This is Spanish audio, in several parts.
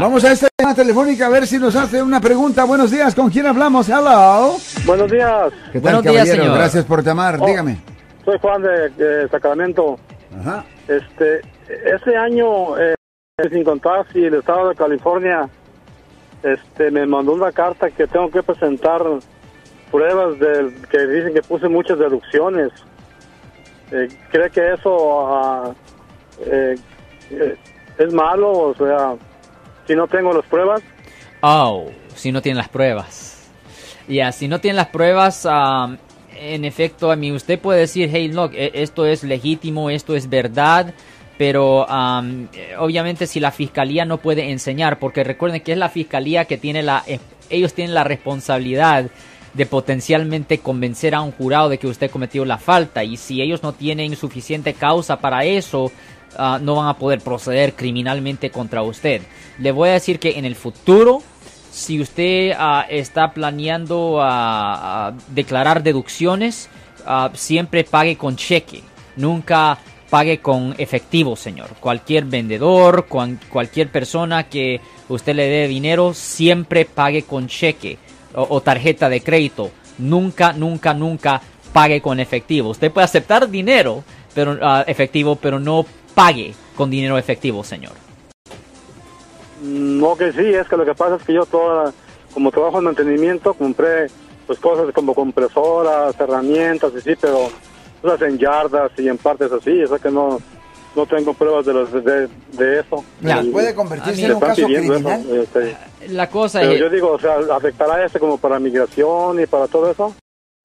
Vamos a esta llamada telefónica a ver si nos hace una pregunta. Buenos días, ¿con quién hablamos? Hello. Buenos días, ¿Qué tal, Buenos días, caballero? señor. Gracias por llamar. Oh. Dígame. soy Juan de, de Sacramento. Ajá. Este, ese año, eh, sin contar si el estado de California, este, me mandó una carta que tengo que presentar pruebas del que dicen que puse muchas deducciones. Eh, ¿Cree que eso ah, eh, eh, es malo? O sea, si no tengo las pruebas. Oh, si no tienen las pruebas. Ya, si no tienen las pruebas, um, en efecto, a mí usted puede decir, hey, look, e- esto es legítimo, esto es verdad, pero um, obviamente si la fiscalía no puede enseñar, porque recuerden que es la fiscalía que tiene la, eh, ellos tienen la responsabilidad de potencialmente convencer a un jurado de que usted cometió la falta y si ellos no tienen suficiente causa para eso, ah, no van a poder proceder criminalmente contra usted. Le voy a decir que en el futuro, si usted ah, está planeando ah, declarar deducciones, siempre pague con cheque, nunca pague con efectivo, señor. Cualquier vendedor, cualquier persona que usted le dé dinero, siempre pague con cheque o, o tarjeta de crédito. Nunca, nunca, nunca pague con efectivo. Usted puede aceptar dinero pero, ah, efectivo, pero no pague con dinero efectivo, señor. No que sí, es que lo que pasa es que yo toda, como trabajo en mantenimiento, compré pues cosas como compresoras, herramientas y sí, pero cosas en yardas y en partes así, o sea que no, no tengo pruebas de, los, de, de eso. Ya. Y- ¿Puede convertirse en un caso criminal? eso, este, La cosa pero es... yo digo, o sea, ¿afectará este como para migración y para todo eso?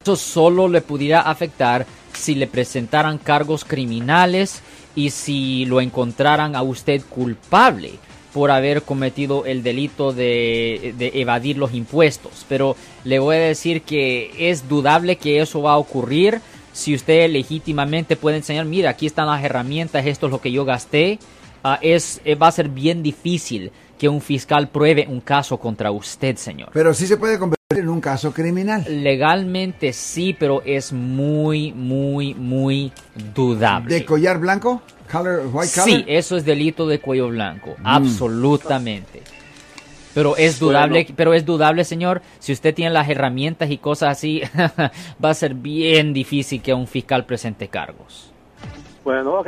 Eso solo le pudiera afectar si le presentaran cargos criminales y si lo encontraran a usted culpable por haber cometido el delito de, de evadir los impuestos. Pero le voy a decir que es dudable que eso va a ocurrir si usted legítimamente puede enseñar, mira, aquí están las herramientas, esto es lo que yo gasté. Ah, es, eh, va a ser bien difícil que un fiscal pruebe un caso contra usted, señor. Pero sí se puede en un caso criminal. Legalmente sí, pero es muy, muy, muy dudable. ¿De collar blanco? Color, white collar? Sí, eso es delito de cuello blanco, absolutamente. Pero es dudable, pero es dudable, señor, si usted tiene las herramientas y cosas así, va a ser bien difícil que un fiscal presente cargos. Bueno, ok,